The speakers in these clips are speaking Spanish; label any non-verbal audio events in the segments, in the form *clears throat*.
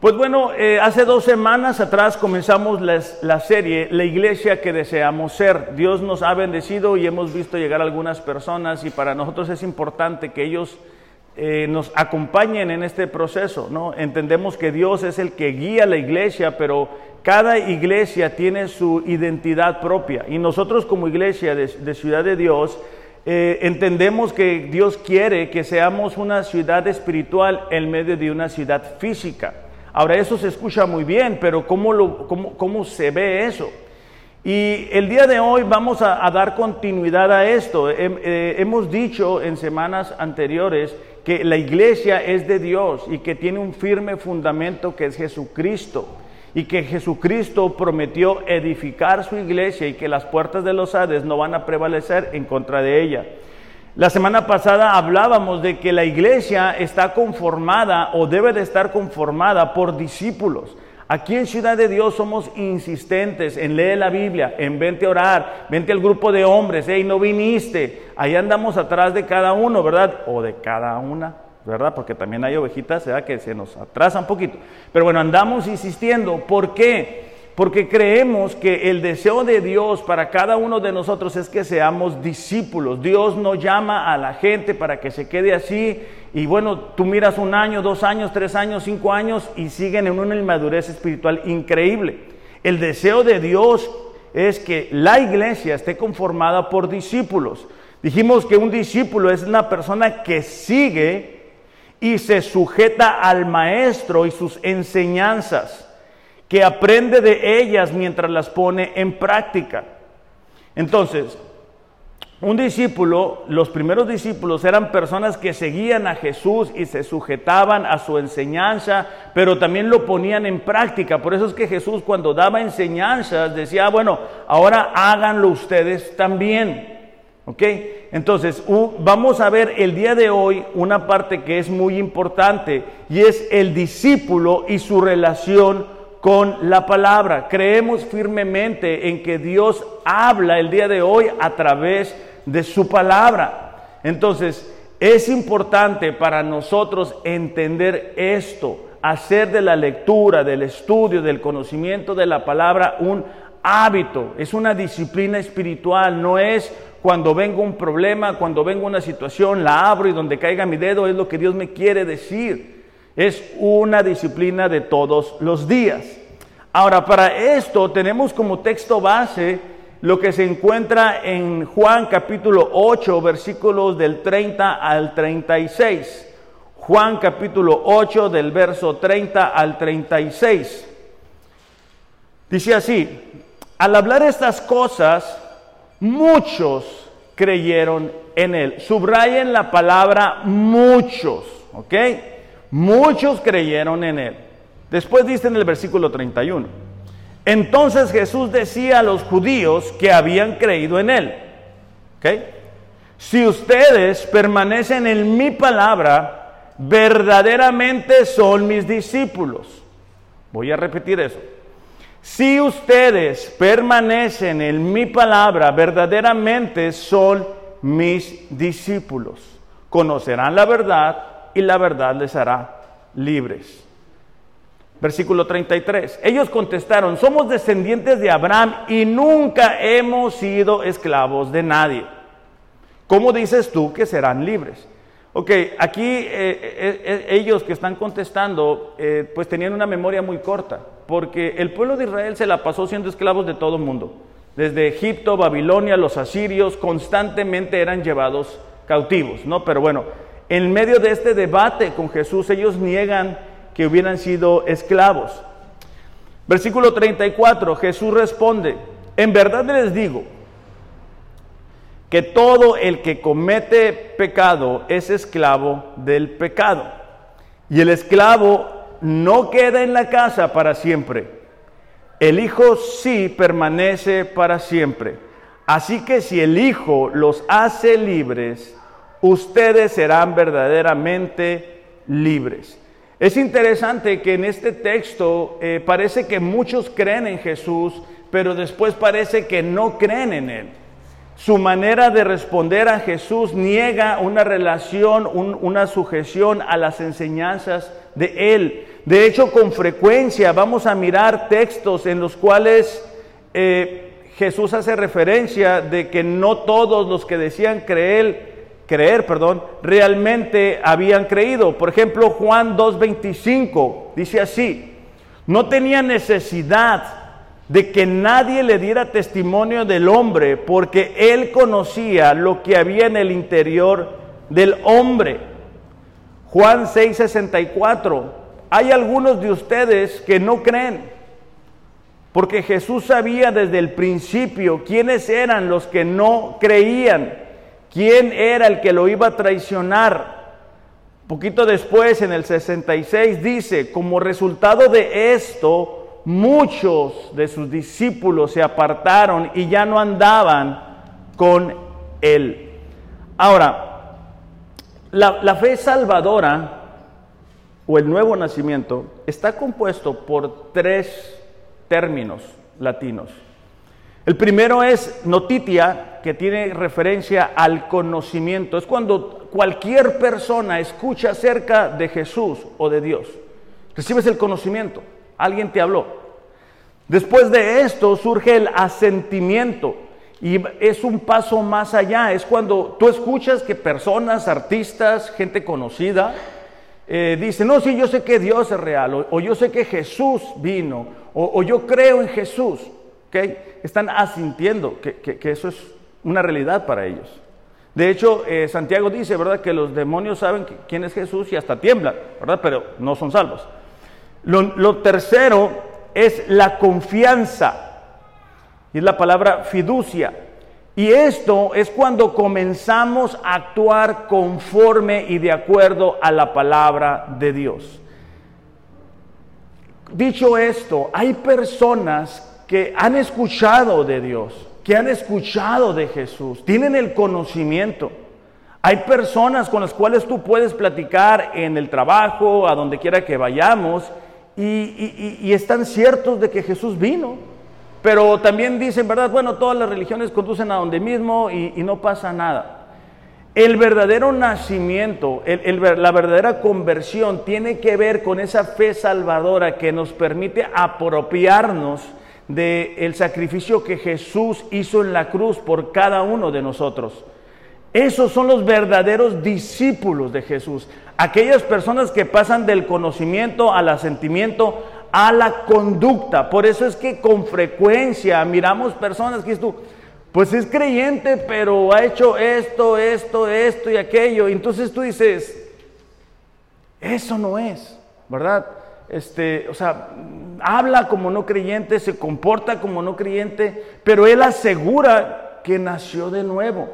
Pues bueno, eh, hace dos semanas atrás comenzamos la serie La iglesia que deseamos ser. Dios nos ha bendecido y hemos visto llegar algunas personas y para nosotros es importante que ellos eh, nos acompañen en este proceso. ¿no? Entendemos que Dios es el que guía la iglesia, pero cada iglesia tiene su identidad propia y nosotros como iglesia de, Ciudad de Dios eh, entendemos que Dios quiere que seamos una ciudad espiritual en medio de una ciudad física. Ahora, eso se escucha muy bien, pero ¿cómo, lo, cómo, se ve eso? Y el día de hoy vamos a, dar continuidad a esto. Eh, hemos dicho en semanas anteriores que la iglesia es de Dios y que tiene un firme fundamento que es Jesucristo y que Jesucristo prometió edificar su iglesia y que las puertas de los Hades no van a prevalecer en contra de ella. La semana pasada hablábamos de que la iglesia está conformada o debe de estar conformada por discípulos. Aquí en Ciudad de Dios somos insistentes en leer la Biblia, en vente a orar, vente al grupo de hombres, hey, no viniste, ahí andamos atrás de cada uno, ¿verdad? O de cada una, ¿verdad? Porque también hay ovejitas, ¿verdad? Que se nos atrasa un poquito. Pero bueno, andamos insistiendo. ¿Por qué? Porque creemos que el deseo de Dios para cada uno de nosotros es que seamos discípulos. Dios no llama a la gente para que se quede así y bueno, tú miras un año, dos años, tres años, cinco años y siguen en una inmadurez espiritual increíble. El deseo de Dios es que la iglesia esté conformada por discípulos. Dijimos que un discípulo es una persona que sigue y se sujeta al maestro y sus enseñanzas que aprende de ellas mientras las pone en práctica. Entonces, un discípulo, los primeros discípulos eran personas que seguían a Jesús y se sujetaban a su enseñanza, pero también lo ponían en práctica. Por eso es que Jesús cuando daba enseñanzas decía, bueno, ahora háganlo ustedes también. ¿Ok? Entonces, vamos a ver el día de hoy una parte que es muy importante y es el discípulo y su relación con la palabra. Creemos firmemente en que Dios habla el día de hoy a través de su palabra. Entonces, es importante para nosotros entender esto, hacer de la lectura, del estudio, del conocimiento de la palabra un hábito, es una disciplina espiritual, no es cuando venga un problema, cuando venga una situación, la abro y donde caiga mi dedo es lo que Dios me quiere decir. Es una disciplina de todos los días. Ahora, para esto tenemos como texto base lo que se encuentra en Juan capítulo 8, versículos del 30 al 36. Juan capítulo 8 del verso 30 al 36. Dice así, al hablar estas cosas, muchos creyeron en él. Subrayen la palabra muchos, ¿ok? Muchos creyeron en él. Después dice en el versículo 31, entonces Jesús decía a los judíos que habían creído en él. Si ustedes permanecen en mi palabra, verdaderamente son mis discípulos. Voy a repetir eso. Si ustedes permanecen en mi palabra, verdaderamente son mis discípulos. Conocerán la verdad y la verdad les hará libres. Versículo 33. Ellos contestaron, somos descendientes de Abraham y nunca hemos sido esclavos de nadie. ¿Cómo dices tú que serán libres? Ok, aquí eh, eh, eh, ellos que están contestando, pues tenían una memoria muy corta, porque el pueblo de Israel se la pasó siendo esclavos de todo el mundo. Desde Egipto, Babilonia, los asirios constantemente eran llevados cautivos, ¿no? Pero bueno, en medio de este debate con Jesús, ellos niegan que hubieran sido esclavos. Versículo 34, Jesús responde, en verdad les digo que todo el que comete pecado es esclavo del pecado. Y el esclavo no queda en la casa para siempre. El Hijo sí permanece para siempre. Así que si el Hijo los hace libres, ustedes serán verdaderamente libres. Es interesante que en este texto eh, parece que muchos creen en Jesús, pero después parece que no creen en Él. su manera de responder a Jesús niega una relación, una sujeción a las enseñanzas de Él. De hecho, con frecuencia vamos a mirar textos en los cuales eh, Jesús hace referencia de que no todos los que decían creer, creer, perdón, realmente habían creído. Por ejemplo, Juan 2.25 dice así, no tenía necesidad de que nadie le diera testimonio del hombre, porque él conocía lo que había en el interior del hombre. Juan 6:64, hay algunos de ustedes que no creen, porque Jesús sabía desde el principio quiénes eran los que no creían, quién era el que lo iba a traicionar. Poquito después, en el 66, dice, como resultado de esto, muchos de sus discípulos se apartaron y ya no andaban con él. Ahora, la, fe salvadora o el nuevo nacimiento está compuesto por tres términos latinos. El primero es notitia, que tiene referencia al conocimiento. Es cuando cualquier persona escucha acerca de Jesús o de Dios. Recibes el conocimiento. Alguien te habló. Después de esto surge el asentimiento y es un paso más allá. Es cuando tú escuchas que personas, artistas, gente conocida, eh, dicen, no, sí, yo sé que Dios es real, o, yo sé que Jesús vino, o, yo creo en Jesús. ¿Okay? Están asintiendo que, eso es una realidad para ellos. De hecho, eh, Santiago dice, ¿verdad?, que los demonios saben quién es Jesús y hasta tiemblan, ¿verdad? Pero no son salvos. Lo, tercero es la confianza, y es la palabra fiducia. Y esto es cuando comenzamos a actuar conforme y de acuerdo a la palabra de Dios. Dicho esto, hay personas que han escuchado de Dios, que han escuchado de Jesús, tienen el conocimiento. Hay personas con las cuales tú puedes platicar en el trabajo, a donde quiera que vayamos, y, están ciertos de que Jesús vino, pero también dicen, ¿verdad? Bueno, todas las religiones conducen a donde mismo y, no pasa nada. El verdadero nacimiento, la verdadera conversión tiene que ver con esa fe salvadora que nos permite apropiarnos del sacrificio que Jesús hizo en la cruz por cada uno de nosotros. Esos son los verdaderos discípulos de Jesús. Aquellas personas que pasan del conocimiento al asentimiento, a la conducta. Por eso es que con frecuencia miramos personas que tú, pues es creyente, pero ha hecho esto, esto, esto y aquello. entonces tú dices, eso no es, ¿verdad? Este, o sea, habla como no creyente, se comporta como no creyente, pero él asegura que nació de nuevo.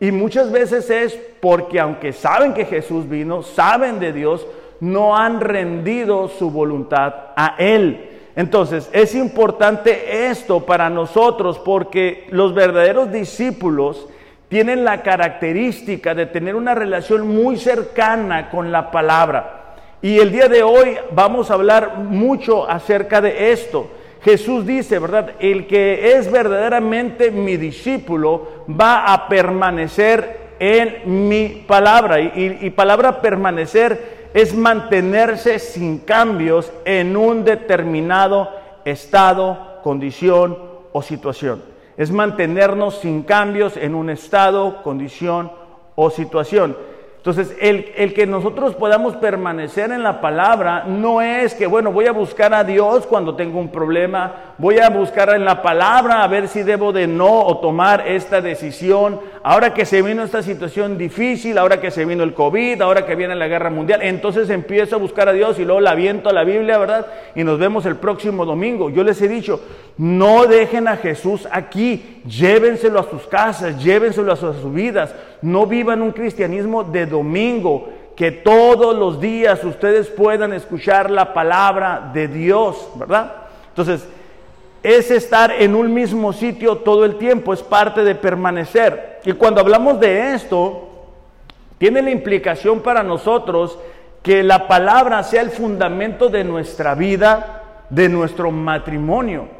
Y muchas veces es porque aunque saben que Jesús vino, saben de Dios, no han rendido su voluntad a Él. Entonces, es importante esto para nosotros porque los verdaderos discípulos tienen la característica de tener una relación muy cercana con la palabra. Y el día de hoy vamos a hablar mucho acerca de esto. Jesús dice, ¿verdad? El que es verdaderamente mi discípulo va a permanecer en mi palabra. Y, palabra permanecer es mantenerse sin cambios en un determinado estado, condición o situación. Es mantenernos sin cambios en un estado, condición o situación. Entonces, el, que nosotros podamos permanecer en la palabra no es que, bueno, voy a buscar a Dios cuando tengo un problema, voy a buscar en la palabra a ver si debo de no o tomar esta decisión. Ahora que se vino esta situación difícil, ahora que se vino el COVID, ahora que viene la guerra mundial, entonces empiezo a buscar a Dios y luego la aviento a la Biblia, ¿verdad? Y nos vemos el próximo domingo. Yo les he dicho, no dejen a Jesús aquí, llévenselo a sus casas, llévenselo a sus vidas. No vivan un cristianismo de domingo, que todos los días ustedes puedan escuchar la palabra de Dios, ¿verdad? Entonces, es estar en un mismo sitio todo el tiempo, es parte de permanecer. Y cuando hablamos de esto, tiene la implicación para nosotros que la palabra sea el fundamento de nuestra vida, de nuestro matrimonio.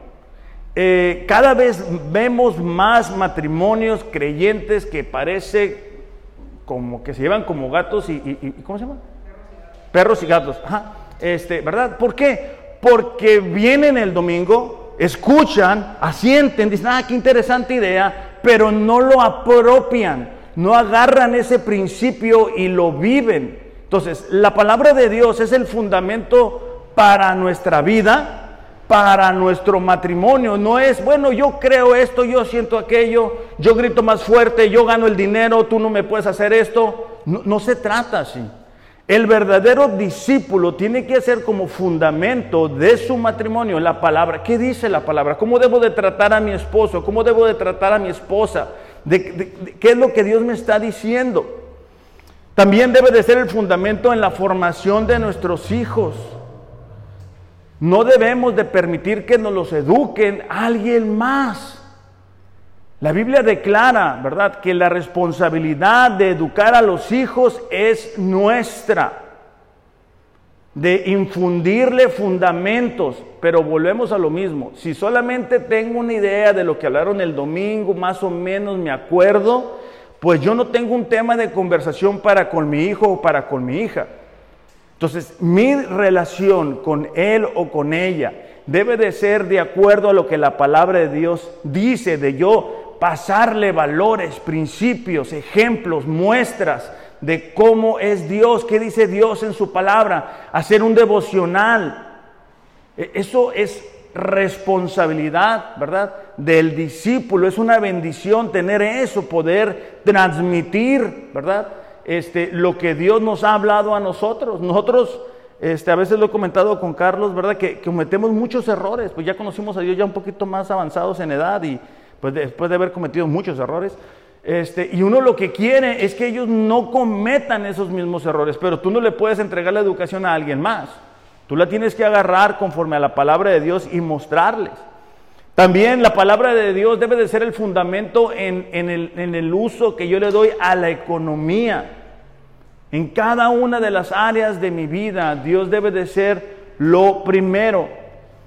Eh, cada vez vemos más matrimonios creyentes que parece como que se llevan como gatos y, ¿cómo se llama? Perros y gatos. Ajá. Este, ¿verdad? ¿Por qué? Porque vienen el domingo, escuchan, asienten, dicen, ah, qué interesante idea, pero no lo apropian, no agarran ese principio y lo viven. Entonces, la palabra de Dios es el fundamento para nuestra vida, para nuestro matrimonio. No es, bueno, yo creo esto, yo siento aquello, yo grito más fuerte, yo gano el dinero, tú no me puedes hacer esto. No, se trata así. El verdadero discípulo tiene que ser como fundamento de su matrimonio la palabra. ¿Qué dice la palabra? ¿Cómo debo de tratar a mi esposo? ¿Cómo debo de tratar a mi esposa? ¿De, qué es lo que Dios me está diciendo? También debe de ser el fundamento en la formación de nuestros hijos. No debemos de permitir que nos los eduquen alguien más. La Biblia declara, ¿verdad?, que la responsabilidad de educar a los hijos es nuestra, de infundirle fundamentos, pero volvemos a lo mismo. Si solamente tengo una idea de lo que hablaron el domingo, más o menos me acuerdo, pues yo no tengo un tema de conversación para con mi hijo o para con mi hija. Entonces, mi relación con él o con ella debe de ser de acuerdo a lo que la palabra de Dios dice, de yo pasarle valores, principios, ejemplos, muestras de cómo es Dios, qué dice Dios en su palabra, hacer un devocional. E, eso es responsabilidad, ¿verdad? Del discípulo, es una bendición tener eso, poder transmitir, ¿verdad? Este, lo que Dios nos ha hablado a nosotros. Nosotros, este, a veces lo he comentado con Carlos, ¿verdad? Que, cometemos muchos errores, pues ya conocimos a Dios ya un poquito más avanzados en edad y, pues después de haber cometido muchos errores. Este, y uno lo que quiere es que ellos no cometan esos mismos errores, pero tú no le puedes entregar la educación a alguien más. Tú la tienes que agarrar conforme a la palabra de Dios y mostrarles. También la palabra de Dios debe de ser el fundamento en el uso que yo le doy a la economía. En cada una de las áreas de mi vida, Dios debe de ser lo primero.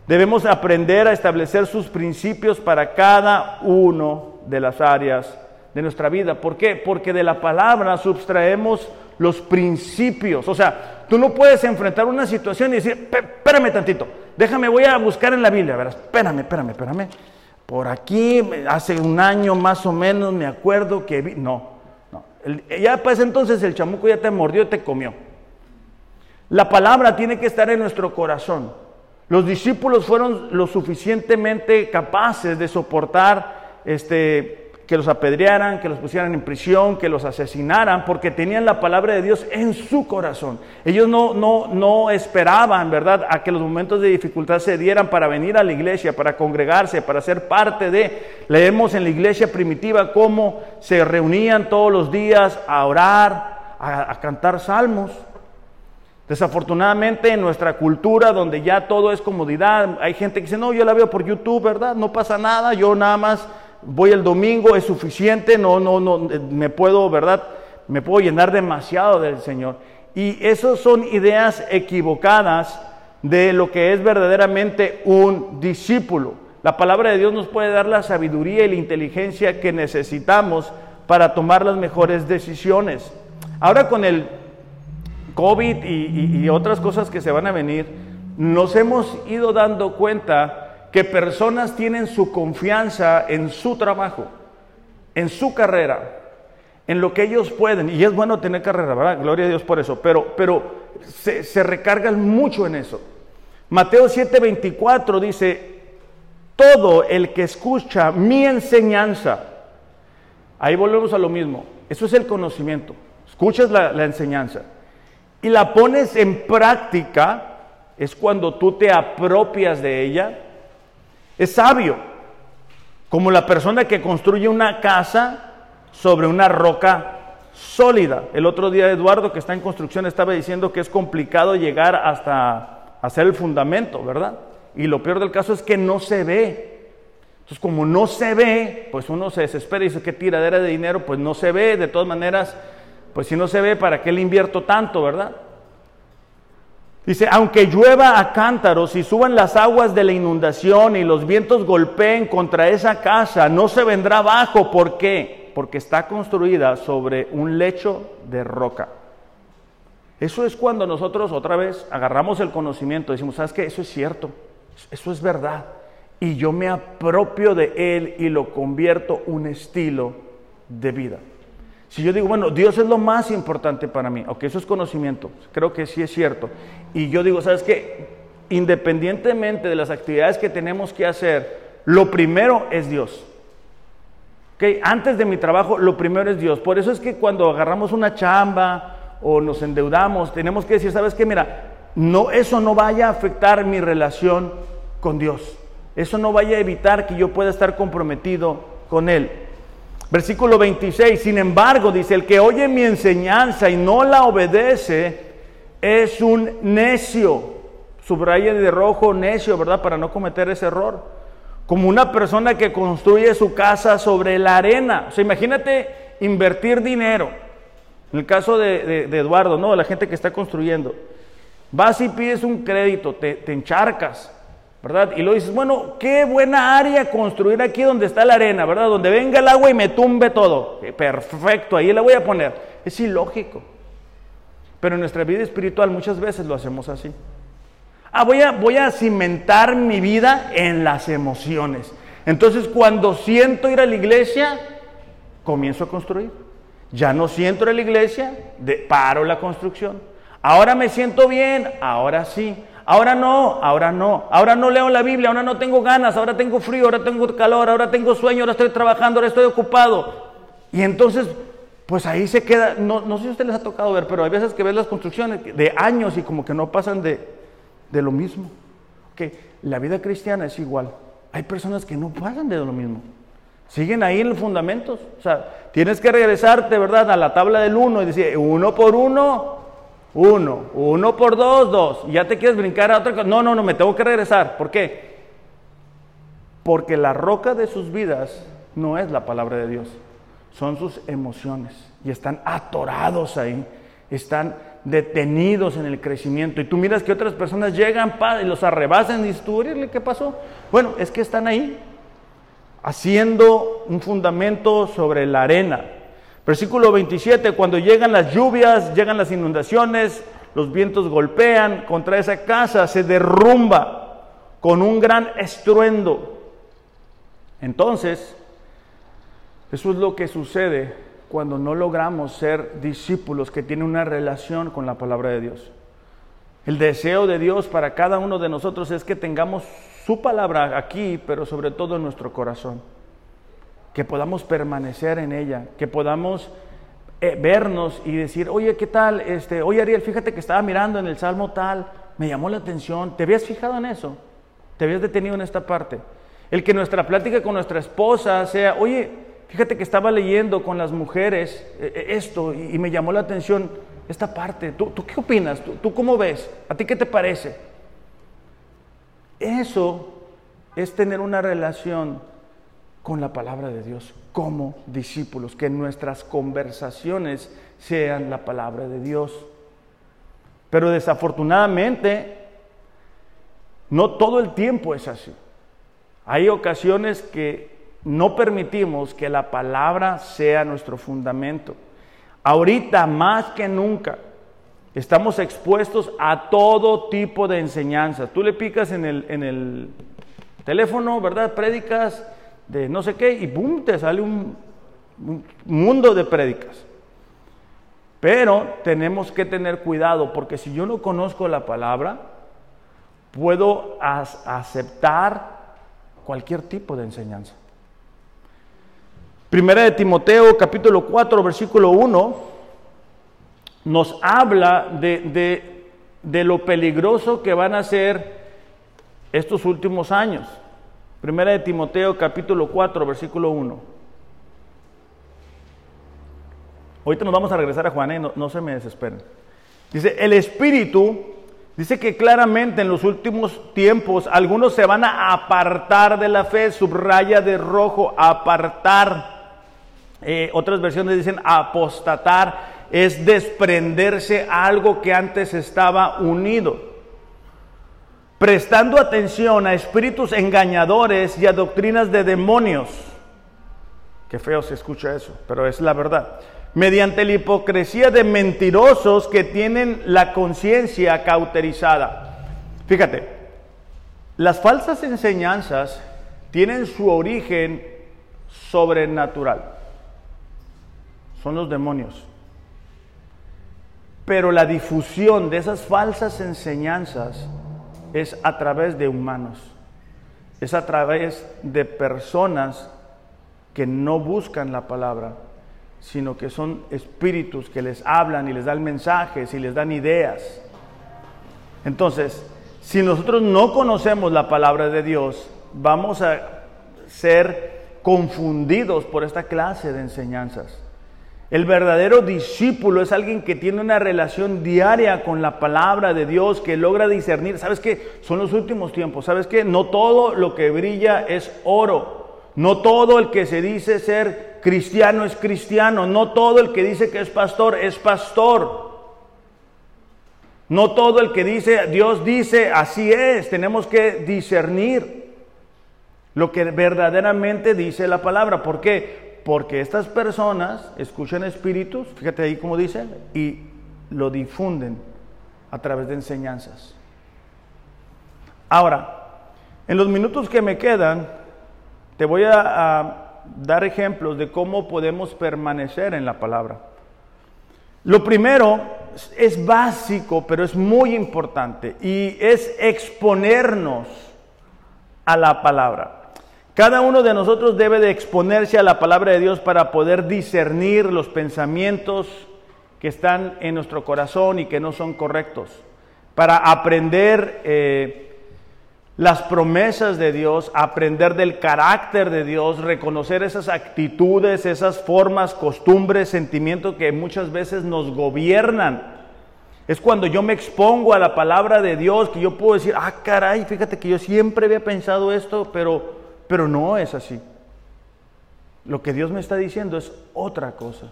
Debemos aprender a establecer sus principios para cada uno de las áreas de nuestra vida. ¿Por qué? Porque de la palabra subtraemos los principios. O sea, tú no puedes enfrentar una situación y decir, espérame tantito, déjame, voy a buscar en la Biblia. Verás, espérame, espérame, espérame. Por aquí, hace un año más o menos, me acuerdo que vi. No, ya pues entonces el chamuco ya te mordió y te comió. La palabra tiene que estar en nuestro corazón. Los discípulos fueron lo suficientemente capaces de soportar este, que los apedrearan, que los pusieran en prisión, que los asesinaran, porque tenían la palabra de Dios en su corazón. Ellos no, no, no esperaban, ¿verdad?, a que los momentos de dificultad se dieran para venir a la iglesia, para congregarse, para ser parte de. Leemos en la iglesia primitiva cómo se reunían todos los días a orar, a cantar salmos. Desafortunadamente en nuestra cultura donde ya todo es comodidad, hay gente que dice, no, yo la veo por YouTube, ¿verdad? No pasa nada, yo nada más voy el domingo, es suficiente, no, no, no, me puedo, ¿verdad? Me puedo llenar demasiado del Señor. Y esas son ideas equivocadas de lo que es verdaderamente un discípulo. La palabra de Dios nos puede dar la sabiduría y la inteligencia que necesitamos para tomar las mejores decisiones. Ahora con el COVID y, otras cosas que se van a venir, nos hemos ido dando cuenta que personas tienen su confianza en su trabajo, en su carrera, en lo que ellos pueden. Y es bueno tener carrera, ¿verdad? Gloria a Dios por eso. Pero, pero se, recargan mucho en eso. Mateo 7:24 dice, todo el que escucha mi enseñanza, ahí volvemos a lo mismo, eso es el conocimiento, escuchas la enseñanza y la pones en práctica, es cuando tú te apropias de ella, es sabio, como la persona que construye una casa sobre una roca sólida. El otro día Eduardo, que está en construcción, estaba diciendo que es complicado llegar hasta hacer el fundamento, ¿verdad? Y lo peor del caso es que no se ve. Entonces, como no se ve, pues uno se desespera y dice, ¿qué tiradera de dinero? Pues no se ve, de todas maneras, pues si no se ve, ¿para qué le invierto tanto, verdad? Dice, aunque llueva a cántaros y suban las aguas de la inundación y los vientos golpeen contra esa casa, no se vendrá abajo. ¿Por qué? Porque está construida sobre un lecho de roca. Eso es cuando nosotros otra vez agarramos el conocimiento, decimos, ¿sabes qué? Eso es cierto, eso es verdad. Y yo me apropio de él y lo convierto un estilo de vida. Si yo digo, bueno, Dios es lo más importante para mí, aunque eso es conocimiento, creo que sí es cierto. Y yo digo, ¿sabes qué? Independientemente de las actividades que tenemos que hacer, lo primero es Dios. ¿Okay? Antes de mi trabajo, lo primero es Dios. Por eso es que cuando agarramos una chamba o nos endeudamos, tenemos que decir, ¿sabes qué? Mira, no, eso no vaya a afectar mi relación con Dios. Eso no vaya a evitar que yo pueda estar comprometido con Él. Versículo 26, sin embargo, dice, el que oye mi enseñanza y no la obedece es un necio. Subraya de rojo necio, ¿verdad? Para no cometer ese error. Como una persona que construye su casa sobre la arena. O sea, imagínate invertir dinero. En el caso de, Eduardo, ¿no? La gente que está construyendo. Vas y pides un crédito, te, te encharcas ¿verdad? Y lo dices, bueno, qué buena área construir aquí donde está la arena, ¿verdad? Donde venga el agua y me tumbe todo. Eh, perfecto, ahí la voy a poner. Es ilógico. Pero en nuestra vida espiritual muchas veces lo hacemos así. Ah, voy a, voy a cimentar mi vida en las emociones. Entonces cuando siento ir a la iglesia, comienzo a construir. Ya no siento ir a la iglesia, de, paro la construcción. Ahora me siento bien, ahora sí. Ahora no, ahora no. Ahora no leo la Biblia, ahora no tengo ganas, ahora tengo frío, ahora tengo calor, ahora tengo sueño, ahora estoy trabajando, ahora estoy ocupado. Y entonces, pues ahí se queda, no, no sé si a ustedes les ha tocado ver, pero hay veces que ves las construcciones de años y como que no pasan de, de lo mismo. Que la vida cristiana es igual. Hay personas que no pasan de lo mismo. Siguen ahí en los fundamentos. O sea, tienes que regresarte, ¿verdad?, a la tabla del uno y decir, uno por uno, uno, uno por dos, dos. ya te quieres brincar a otra cosa. No, no, no, me tengo que regresar. ¿Por qué? Porque la roca de sus vidas no es la palabra de Dios, son sus emociones. Y están atorados ahí, están detenidos en el crecimiento. Y tú miras que otras personas llegan y los arrebasan y dices, ¿tú qué pasó? Bueno, es que están ahí haciendo un fundamento sobre la arena. Versículo 27, cuando llegan las lluvias, llegan las inundaciones, los vientos golpean contra esa casa, se derrumba con un gran estruendo. Entonces, eso es lo que sucede cuando no logramos ser discípulos que tienen una relación con la palabra de Dios. El deseo de Dios para cada uno de nosotros es que tengamos su palabra aquí, pero sobre todo en nuestro corazón que podamos permanecer en ella, que podamos eh, vernos y decir, oye, ¿qué tal? Este, oye, Ariel, fíjate que estaba mirando en el Salmo tal, me llamó la atención, ¿te habías fijado en eso? ¿Te habías detenido en esta parte? El que nuestra plática con nuestra esposa sea, oye, fíjate que estaba leyendo con las mujeres eh, eh, esto y, me llamó la atención esta parte. ¿Tú, qué opinas? ¿Tú, ¿Tú cómo ves? ¿A ti qué te parece? Eso es tener una relación con la palabra de Dios como discípulos, que nuestras conversaciones sean la palabra de Dios. Pero desafortunadamente, no todo el tiempo es así. Hay ocasiones que no permitimos que la palabra sea nuestro fundamento. Ahorita más que nunca estamos expuestos a todo tipo de enseñanzas. Tú le picas en el, en el teléfono, ¿verdad? Prédicas de no sé qué y boom, te sale un, mundo de prédicas. Pero tenemos que tener cuidado porque si yo no conozco la palabra, puedo aceptar cualquier tipo de enseñanza. Primera de Timoteo capítulo 4 versículo 1 nos habla de, de, de lo peligroso que van a ser estos últimos años. Primera de Timoteo capítulo 4, versículo 1. Ahorita nos vamos a regresar a Juan, ¿eh? no, se me desesperen. Dice, el Espíritu dice que claramente en los últimos tiempos algunos se van a apartar de la fe, subraya de rojo, apartar. Eh, otras versiones dicen apostatar, es desprenderse a algo que antes estaba unido. Prestando atención a espíritus engañadores y a doctrinas de demonios. Qué feo se escucha eso, pero es la verdad. Mediante la hipocresía de mentirosos que tienen la conciencia cauterizada. Fíjate, las falsas enseñanzas tienen su origen sobrenatural. Son los demonios. Pero la difusión de esas falsas enseñanzas es a través de humanos, es a través de personas que no buscan la palabra, sino que son espíritus que les hablan y les dan mensajes y les dan ideas. Entonces, si nosotros no conocemos la palabra de Dios, vamos a ser confundidos por esta clase de enseñanzas. El verdadero discípulo es alguien que tiene una relación diaria con la palabra de Dios, que logra discernir. ¿Sabes qué? Son los últimos tiempos. ¿Sabes qué? No todo lo que brilla es oro. No todo el que se dice ser cristiano es cristiano. No todo el que dice que es pastor es pastor. No todo el que dice, Dios dice, así es. Tenemos que discernir lo que verdaderamente dice la palabra. ¿Por qué? Porque estas personas escuchan espíritus, fíjate ahí como dice, y lo difunden a través de enseñanzas. Ahora, en los minutos que me quedan, te voy a, a dar ejemplos de cómo podemos permanecer en la palabra. Lo primero es básico, pero es muy importante, y es exponernos a la palabra. Cada uno de nosotros debe de exponerse a la palabra de Dios para poder discernir los pensamientos que están en nuestro corazón y que no son correctos, para aprender eh, las promesas de Dios, aprender del carácter de Dios, reconocer esas actitudes, esas formas, costumbres, sentimientos que muchas veces nos gobiernan. Es cuando yo me expongo a la palabra de Dios que yo puedo decir, ah, caray, fíjate que yo siempre había pensado esto, pero pero no es así. Lo que Dios me está diciendo es otra cosa.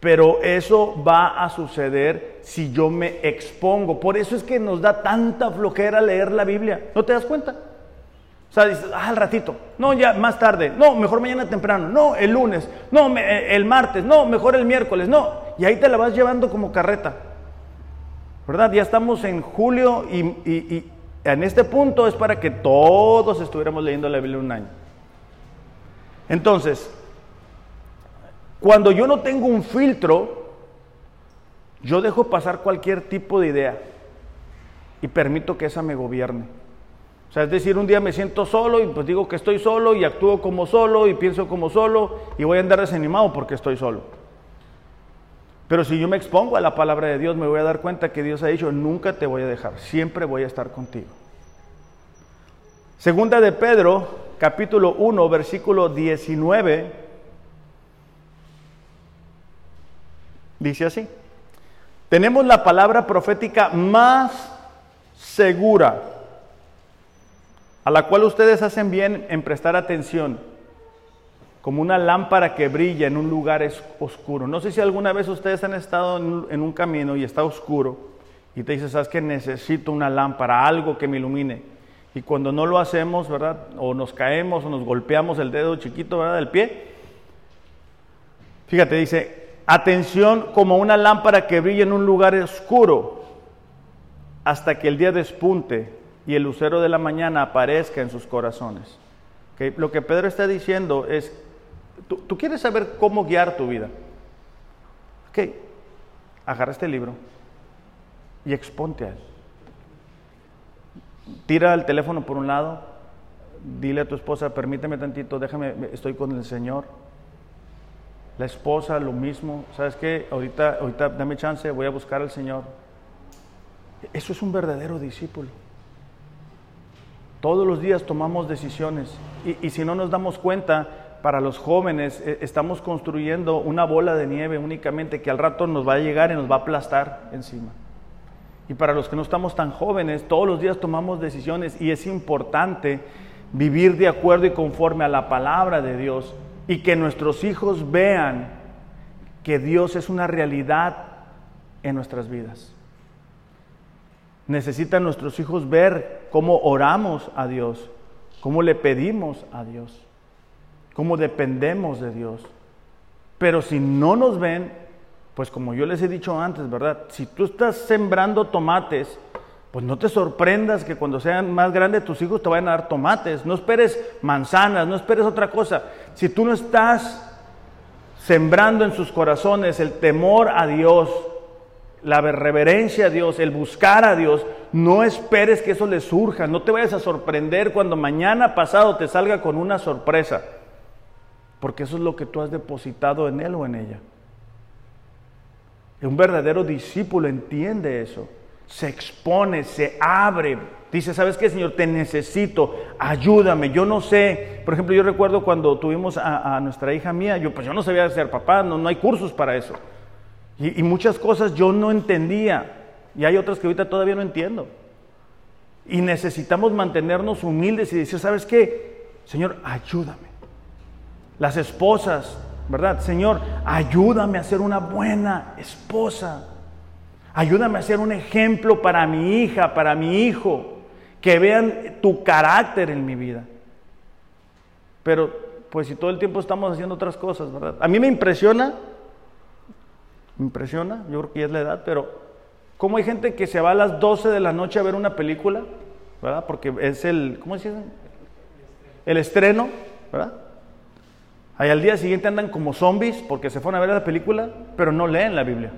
Pero eso va a suceder si yo me expongo. Por eso es que nos da tanta flojera leer la Biblia. ¿No te das cuenta? O sea, dices, ah, al ratito. No, ya más tarde. No, mejor mañana temprano. No, el lunes. No, eh, el martes. No, mejor el miércoles. No. Y ahí te la vas llevando como carreta. ¿Verdad? Ya estamos en julio y en este punto es para que todos estuviéramos leyendo la Biblia un año. Entonces, cuando yo no tengo un filtro, yo dejo pasar cualquier tipo de idea y permito que esa me gobierne. O sea, es decir, un día me siento solo y pues digo que estoy solo y actúo como solo y pienso como solo y voy a andar desanimado porque estoy solo. Pero si yo me expongo a la palabra de Dios, me voy a dar cuenta que Dios ha dicho, nunca te voy a dejar, siempre voy a estar contigo. Segunda de Pedro, capítulo 1, versículo 19, dice así, tenemos la palabra profética más segura, a la cual ustedes hacen bien en prestar atención como una lámpara que brilla en un lugar oscuro. No sé si alguna vez ustedes han estado en un camino y está oscuro y te dices, sabes que necesito una lámpara, algo que me ilumine. Y cuando no lo hacemos, ¿verdad? O nos caemos o nos golpeamos el dedo chiquito, ¿verdad? Del pie. Fíjate, dice, atención como una lámpara que brilla en un lugar oscuro hasta que el día despunte y el lucero de la mañana aparezca en sus corazones. Lo que Pedro está diciendo es Tú, quieres saber cómo guiar tu vida. Ok, agarra este libro y exponte a él. Tira el teléfono por un lado, dile a tu esposa, permíteme tantito, déjame, estoy con el Señor. La esposa, lo mismo, ¿sabes qué? Ahorita, ahorita dame chance, voy a buscar al Señor. Eso es un verdadero discípulo. Todos los días tomamos decisiones y, y si no nos damos cuenta, para los jóvenes eh, estamos construyendo una bola de nieve únicamente que al rato nos va a llegar y nos va a aplastar encima. Y para los que no estamos tan jóvenes, todos los días tomamos decisiones y es importante vivir de acuerdo y conforme a la palabra de Dios y que nuestros hijos vean que Dios es una realidad en nuestras vidas. Necesitan nuestros hijos ver cómo oramos a Dios, cómo le pedimos a Dios, cómo dependemos de Dios. Pero si no nos ven, pues como yo les he dicho antes, ¿verdad? Si tú estás sembrando tomates, pues no te sorprendas que cuando sean más grandes tus hijos te vayan a dar tomates. No esperes manzanas, no esperes otra cosa. Si tú no estás sembrando en sus corazones el temor a Dios, la reverencia a Dios, el buscar a Dios, no esperes que eso le surja, no te vayas a sorprender cuando mañana pasado te salga con una sorpresa, porque eso es lo que tú has depositado en él o en ella. Un verdadero discípulo entiende eso, se expone, se abre, dice, ¿sabes qué, Señor? Te necesito, ayúdame, yo no sé. Por ejemplo, yo recuerdo cuando tuvimos a, nuestra hija mía, yo pues yo no sabía ser papá, no, no hay cursos para eso. Y, muchas cosas yo no entendía. Y hay otras que ahorita todavía no entiendo. Y necesitamos mantenernos humildes y decir, ¿sabes qué? Señor, ayúdame. Las esposas, ¿verdad? Señor, ayúdame a ser una buena esposa. Ayúdame a ser un ejemplo para mi hija, para mi hijo. Que vean tu carácter en mi vida. Pero, pues si todo el tiempo estamos haciendo otras cosas, ¿verdad? A mí me impresiona me impresiona, yo creo que ya es la edad, pero ¿cómo hay gente que se va a las 12 de la noche a ver una película? ¿Verdad? Porque es el, ¿cómo se dice? El estreno, ¿verdad? Ahí al día siguiente andan como zombies porque se fueron a ver la película, pero no leen la Biblia.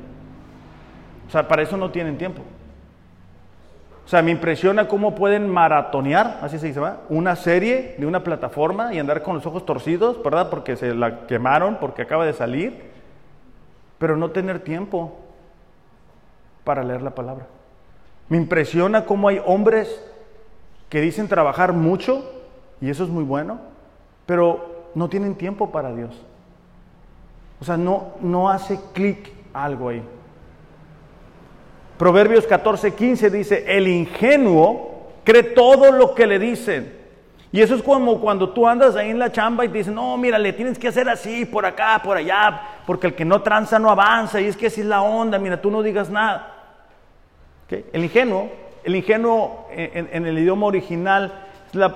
O sea, para eso no tienen tiempo. O sea, me impresiona cómo pueden maratonear, así se dice, ¿verdad? Una serie de una plataforma y andar con los ojos torcidos, ¿verdad? Porque se la quemaron, porque acaba de salir pero no tener tiempo para leer la palabra. Me impresiona cómo hay hombres que dicen trabajar mucho, y eso es muy bueno, pero no tienen tiempo para Dios. O sea, no, no hace clic algo ahí. Proverbios 14, 15 dice, el ingenuo cree todo lo que le dicen y eso es como cuando tú andas ahí en la chamba y te no, mira, le tienes que hacer así, por acá, por allá, porque el que no tranza no avanza, y es que así es la onda, mira, tú no digas nada. El ingenuo, el ingenuo en, el idioma original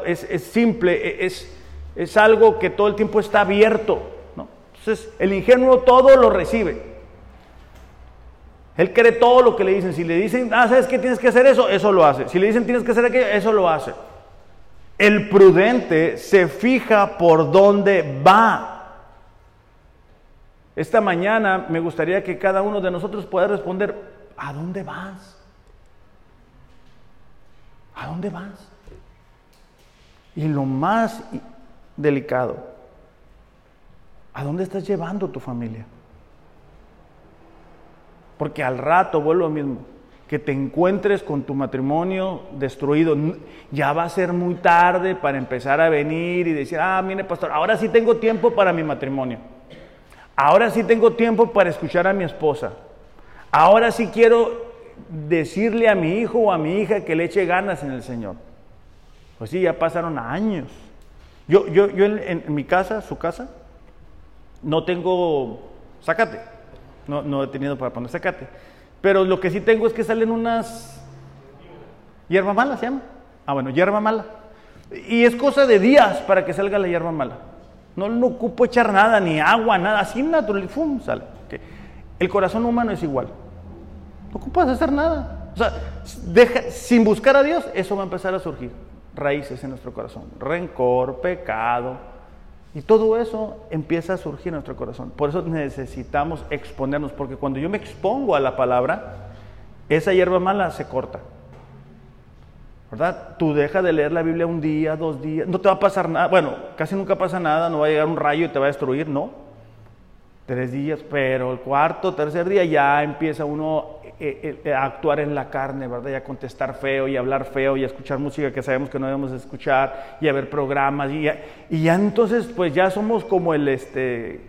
es, simple, e, es, es, algo que todo el tiempo está abierto. Entonces, el ingenuo todo lo recibe. Él cree todo lo que le dicen. Si le dicen, ah, ¿sabes qué tienes que hacer eso? Eso lo hace. Si le dicen tienes que hacer aquello, eso lo hace. El prudente se fija por dónde va. Esta mañana me gustaría que cada uno de nosotros pueda responder, ¿a dónde vas? ¿A dónde vas? Y lo más delicado, ¿a dónde estás llevando tu familia? Porque al rato vuelvo lo mismo que te encuentres con tu matrimonio destruido. Ya va a ser muy tarde para empezar a venir y decir, ah, mire pastor, ahora sí tengo tiempo para mi matrimonio. Ahora sí tengo tiempo para escuchar a mi esposa. Ahora sí quiero decirle a mi hijo o a mi hija que le eche ganas en el Señor. Pues sí, ya pasaron años. Yo, yo, yo en, mi casa, su casa, no tengo sacate. No, no he tenido para poner sacate. Pero lo que sí tengo es que salen unas hierba mala, se llama. Ah, bueno, hierba mala. Y es cosa de días para que salga la hierba mala. No, no ocupo echar nada, ni agua, nada, así natural, ¡fum! sale. El corazón humano es igual. No ocupas hacer nada. O sea, deja, sin buscar a Dios, eso va a empezar a surgir. Raíces en nuestro corazón. Rencor, pecado, y todo eso empieza a surgir en nuestro corazón. Por eso necesitamos exponernos, porque cuando yo me expongo a la palabra, esa hierba mala se corta. ¿Verdad? Tú dejas de leer la Biblia un día, dos días, no te va a pasar nada. Bueno, casi nunca pasa nada, no va a llegar un rayo y te va a destruir, no. Tres días, pero el cuarto, tercer día ya empieza uno eh, eh, actuar en la carne, ¿verdad? Y a contestar feo y hablar feo y a escuchar música que sabemos que no debemos escuchar y a ver programas y ya, y ya entonces pues ya somos como el este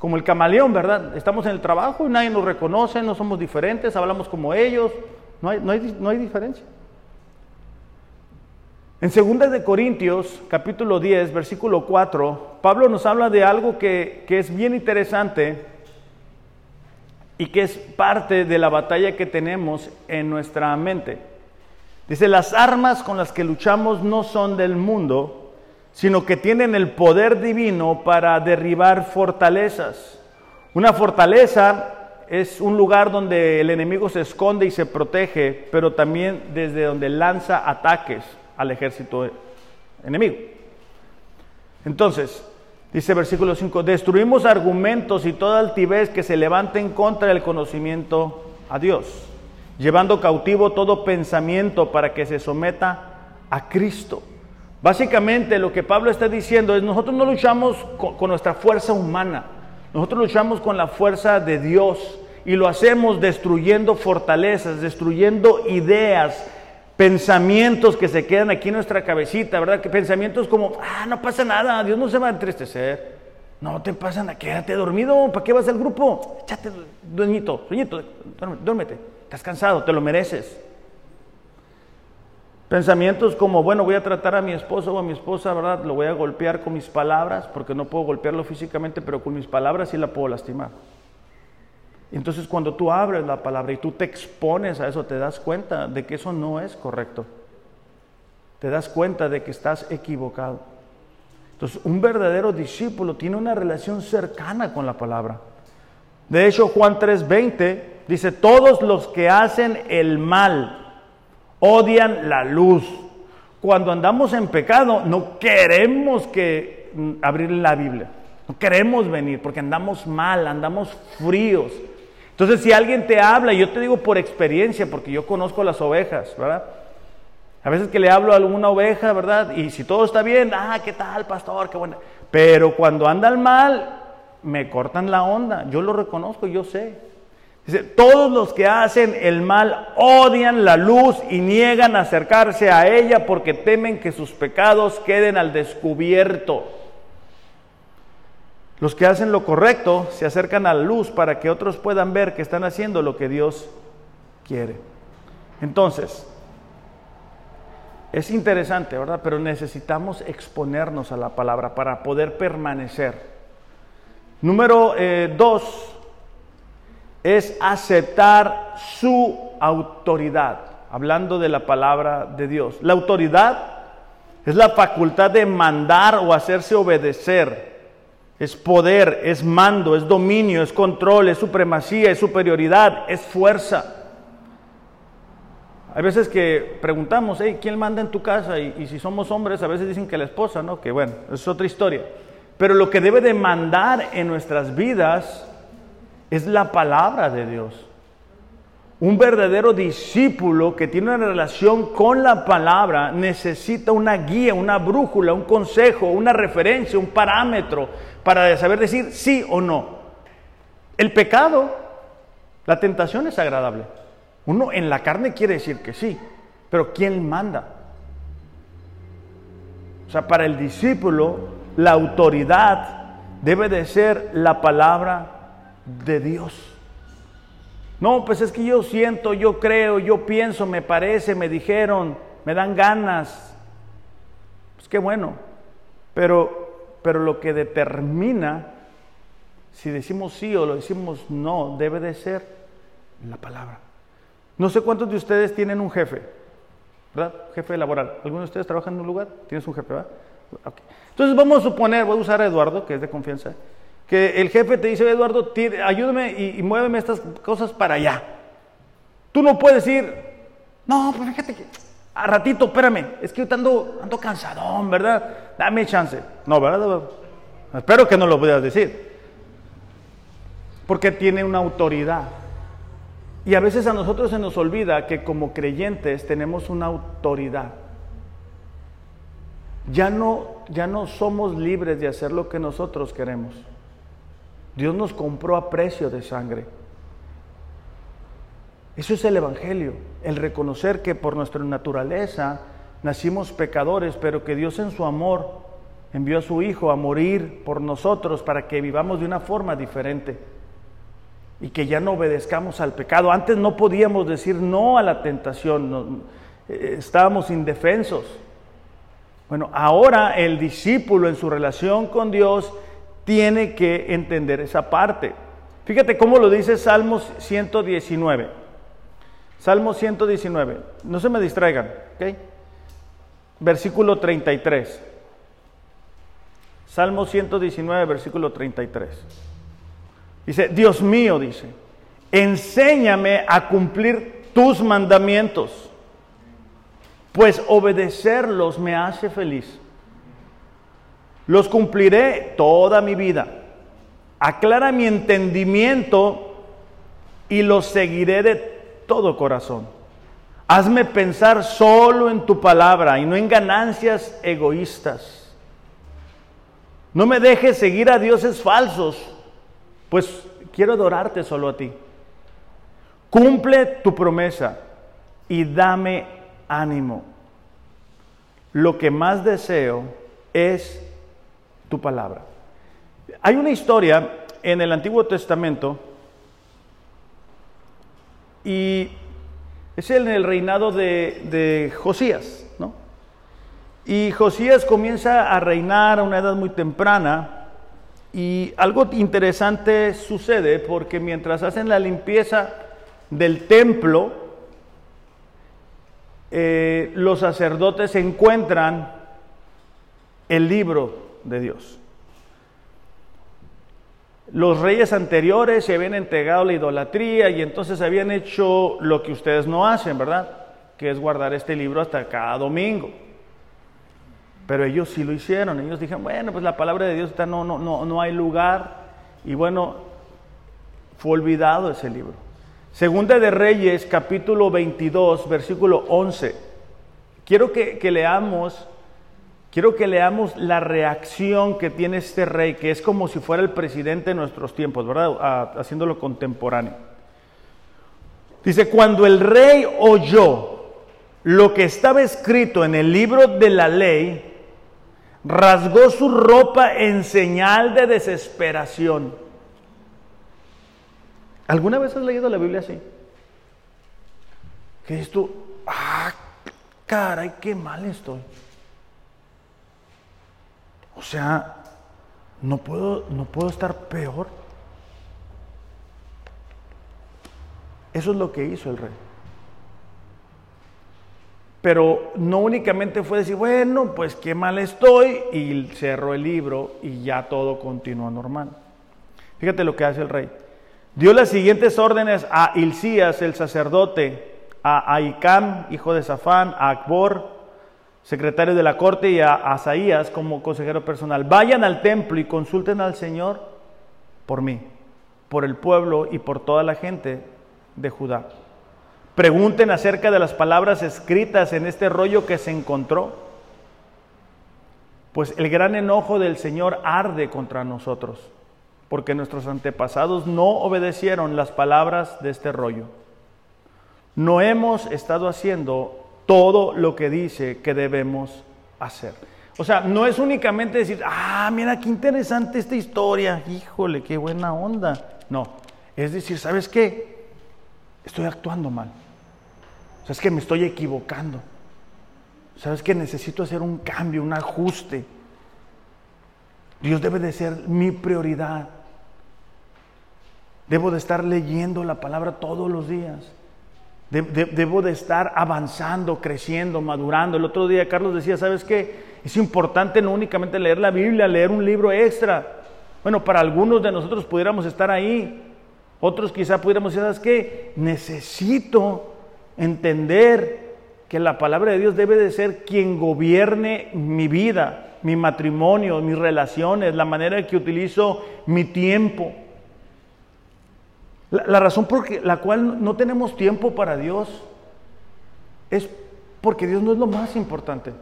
como el camaleón, ¿verdad? Estamos en el trabajo y nadie nos reconoce, no somos diferentes, hablamos como ellos, no hay, no hay, no hay diferencia. En 2 de Corintios, capítulo 10, versículo 4, Pablo nos habla de algo que, que es bien interesante y que es parte de la batalla que tenemos en nuestra mente. Dice, las armas con las que luchamos no son del mundo, sino que tienen el poder divino para derribar fortalezas. Una fortaleza es un lugar donde el enemigo se esconde y se protege, pero también desde donde lanza ataques al ejército enemigo. Entonces, dice versículo 5, destruimos argumentos y toda altivez que se levante en contra del conocimiento a Dios, llevando cautivo todo pensamiento para que se someta a Cristo. Básicamente lo que Pablo está diciendo es, nosotros no luchamos con, con nuestra fuerza humana, nosotros luchamos con la fuerza de Dios y lo hacemos destruyendo fortalezas, destruyendo ideas, pensamientos que se quedan aquí en nuestra cabecita, ¿verdad? Que pensamientos como, ah, no pasa nada, Dios no se va a entristecer. No te pasa nada, quédate dormido, ¿para qué vas al grupo? Échate, dueñito, sueñito, duérmete, estás cansado, te lo mereces. Pensamientos como, bueno, voy a tratar a mi esposo o a mi esposa, ¿verdad? Lo voy a golpear con mis palabras, porque no puedo golpearlo físicamente, pero con mis palabras sí la puedo lastimar. Entonces cuando tú abres la palabra y tú te expones a eso, te das cuenta de que eso no es correcto. Te das cuenta de que estás equivocado. Entonces un verdadero discípulo tiene una relación cercana con la palabra. De hecho, Juan 3:20 dice, todos los que hacen el mal, odian la luz. Cuando andamos en pecado, no queremos que mm, abrir la Biblia. No queremos venir porque andamos mal, andamos fríos. Entonces, si alguien te habla, yo te digo por experiencia, porque yo conozco las ovejas, ¿verdad? A veces que le hablo a alguna oveja, ¿verdad? Y si todo está bien, ah, ¿qué tal, pastor? Qué buena. Pero cuando andan mal, me cortan la onda. Yo lo reconozco, yo sé. Dice, todos los que hacen el mal odian la luz y niegan acercarse a ella porque temen que sus pecados queden al descubierto. Los que hacen lo correcto se acercan a la luz para que otros puedan ver que están haciendo lo que Dios quiere. Entonces, es interesante, ¿verdad? Pero necesitamos exponernos a la palabra para poder permanecer. Número eh, dos, es aceptar su autoridad, hablando de la palabra de Dios. La autoridad es la facultad de mandar o hacerse obedecer. Es poder, es mando, es dominio, es control, es supremacía, es superioridad, es fuerza. Hay veces que preguntamos, ¿quién manda en tu casa? Y, y, si somos hombres, a veces dicen que la esposa, ¿no? Que bueno, es otra historia. Pero lo que debe de mandar en nuestras vidas es la palabra de Dios. Un verdadero discípulo que tiene una relación con la palabra necesita una guía, una brújula, un consejo, una referencia, un parámetro para saber decir sí o no. El pecado, la tentación es agradable. Uno en la carne quiere decir que sí, pero ¿quién manda? O sea, para el discípulo la autoridad debe de ser la palabra de Dios. No, pues es que yo siento, yo creo, yo pienso, me parece, me dijeron, me dan ganas. Pues qué bueno. Pero, pero lo que determina si decimos sí o lo decimos no, debe de ser la palabra. No sé cuántos de ustedes tienen un jefe, ¿verdad? Jefe laboral. ¿Alguno de ustedes trabaja en un lugar? ¿Tienes un jefe, verdad? Entonces vamos a suponer, voy a usar a Eduardo, que es de confianza que el jefe te dice, Eduardo, ayúdame y, muéveme estas cosas para allá. Tú no puedes decir, no, pues fíjate que a ratito, espérame, es que yo ando, ando cansadón, ¿verdad? Dame chance. No, ¿verdad? Espero que no lo puedas decir. Porque tiene una autoridad. Y a veces a nosotros se nos olvida que como creyentes tenemos una autoridad. Ya no, ya no somos libres de hacer lo que nosotros queremos. Dios nos compró a precio de sangre. Eso es el Evangelio, el reconocer que por nuestra naturaleza nacimos pecadores, pero que Dios en su amor envió a su Hijo a morir por nosotros para que vivamos de una forma diferente y que ya no obedezcamos al pecado. Antes no podíamos decir no a la tentación, eh, estábamos indefensos. Bueno, ahora el discípulo en su relación con Dios tiene que entender esa parte. Fíjate cómo lo dice Salmos 119. Salmo 119. No se me distraigan, ¿ok? Versículo 33. Salmo 119, versículo 33. Dice, Dios mío, dice, enséñame a cumplir tus mandamientos, pues obedecerlos me hace feliz. Los cumpliré toda mi vida. Aclara mi entendimiento y los seguiré de todo corazón. Hazme pensar solo en tu palabra y no en ganancias egoístas. No me dejes seguir a dioses falsos, pues quiero adorarte solo a ti. Cumple tu promesa y dame ánimo. Lo que más deseo es tu palabra. Hay una historia en el Antiguo Testamento y es en el reinado de, Josías, ¿no? Y Josías comienza a reinar a una edad muy temprana y algo interesante sucede porque mientras hacen la limpieza del templo, eh, los sacerdotes encuentran el libro de Dios. Los reyes anteriores se habían entregado la idolatría y entonces habían hecho lo que ustedes no hacen, ¿verdad? Que es guardar este libro hasta cada domingo. Pero ellos sí lo hicieron. Ellos dijeron, bueno, pues la palabra de Dios está, no, no, no, no hay lugar. Y bueno, fue olvidado ese libro. Segunda de Reyes, capítulo 22, versículo 11. Quiero que, que leamos Quiero que leamos la reacción que tiene este rey, que es como si fuera el presidente de nuestros tiempos, ¿verdad? haciéndolo contemporáneo. Dice, cuando el rey oyó lo que estaba escrito en el libro de la ley, rasgó su ropa en señal de desesperación. ¿Alguna vez has leído la Biblia así? Que esto, ah, caray, qué mal estoy. O sea, no puedo, no puedo estar peor. Eso es lo que hizo el rey. Pero no únicamente fue decir, bueno, pues qué mal estoy, y cerró el libro y ya todo continuó normal. Fíjate lo que hace el rey. Dio las siguientes órdenes a Hilcías, el sacerdote, a Aicam, hijo de Safán, a Akbor, secretario de la corte, y a Asaías como consejero personal. Vayan al templo y consulten al Señor por mí, por el pueblo y por toda la gente de Judá. Pregunten acerca de las palabras escritas en este rollo que se encontró, pues el gran enojo del Señor arde contra nosotros, porque nuestros antepasados no obedecieron las palabras de este rollo. No hemos estado haciendo todo lo que dice que debemos hacer. O sea, no es únicamente decir, ah, mira qué interesante esta historia, híjole, qué buena onda. No, es decir, ¿sabes qué? Estoy actuando mal. ¿Sabes que me estoy equivocando? ¿Sabes que necesito hacer un cambio, un ajuste? Dios debe de ser mi prioridad. Debo de estar leyendo la palabra todos los días debo de estar avanzando, creciendo, madurando. El otro día Carlos decía, ¿sabes qué? Es importante no únicamente leer la Biblia, leer un libro extra. Bueno, para algunos de nosotros pudiéramos estar ahí. Otros quizá pudiéramos decir, ¿sabes qué? Necesito entender que la palabra de Dios debe de ser quien gobierne mi vida, mi matrimonio, mis relaciones, la manera en que utilizo mi tiempo. La, razón por la cual no tenemos tiempo para Dios es porque Dios no es lo más importante.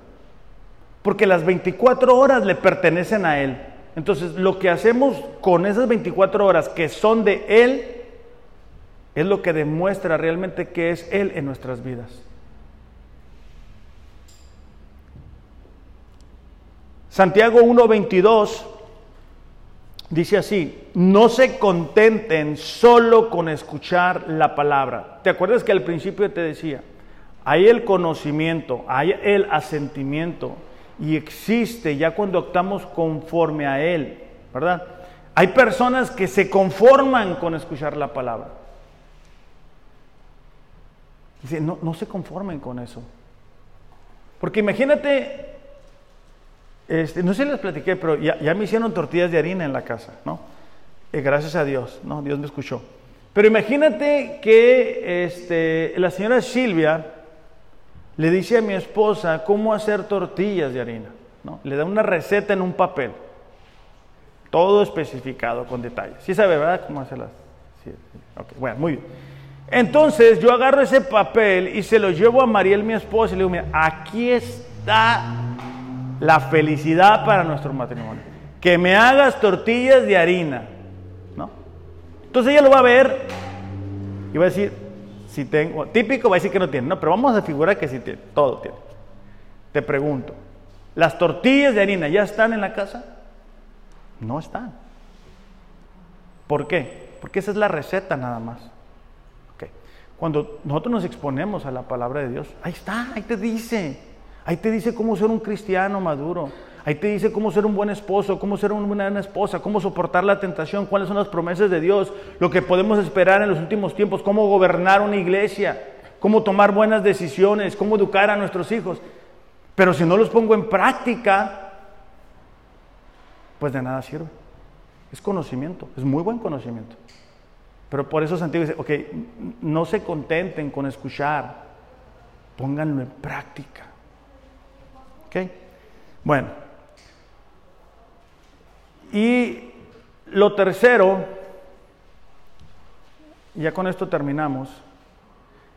Porque las 24 horas le pertenecen a Él. Entonces, lo que hacemos con esas 24 horas que son de Él, es lo que demuestra realmente que es Él en nuestras vidas. Santiago 1.22 Dice así, no se contenten solo con escuchar la palabra. ¿Te acuerdas que al principio te decía, hay el conocimiento, hay el asentimiento y existe ya cuando optamos conforme a él, ¿verdad? Hay personas que se conforman con escuchar la palabra. Dice, no, no se conformen con eso. Porque imagínate, este, no sé si les platiqué, pero ya, me hicieron tortillas de harina en la casa, ¿no? Eh, gracias a Dios, ¿no? Dios me escuchó. Pero imagínate que este, la señora Silvia le dice a mi esposa cómo hacer tortillas de harina, ¿no? Le da una receta en un papel, todo especificado con detalles. Sí sabe, ¿verdad? Cómo hacerlas. Bueno, muy bien. Entonces yo agarro ese papel y se lo llevo a Mariel, mi esposa, y le digo, mira, aquí está la felicidad para nuestro matrimonio. Que me hagas tortillas de harina, ¿no? Entonces ella lo va a ver y va a decir, si tengo, típico va a decir que no tiene, no, pero vamos a figurar que sí tiene, todo tiene. Te pregunto, ¿las tortillas de harina ya están en la casa? No están. ¿Por qué? Porque esa es la receta nada más. Cuando nosotros nos exponemos a la palabra de Dios, ahí está, ahí te dice. Ahí te dice cómo ser un cristiano maduro. Ahí te dice cómo ser un buen esposo, cómo ser una buena esposa, cómo soportar la tentación, cuáles son las promesas de Dios, lo que podemos esperar en los últimos tiempos, cómo gobernar una iglesia, cómo tomar buenas decisiones, cómo educar a nuestros hijos. Pero si no los pongo en práctica, pues de nada sirve. Es conocimiento, es muy buen conocimiento. Pero por eso Santiago dice, ok, no se contenten con escuchar, pónganlo en práctica. Bueno. Y lo tercero, ya con esto terminamos,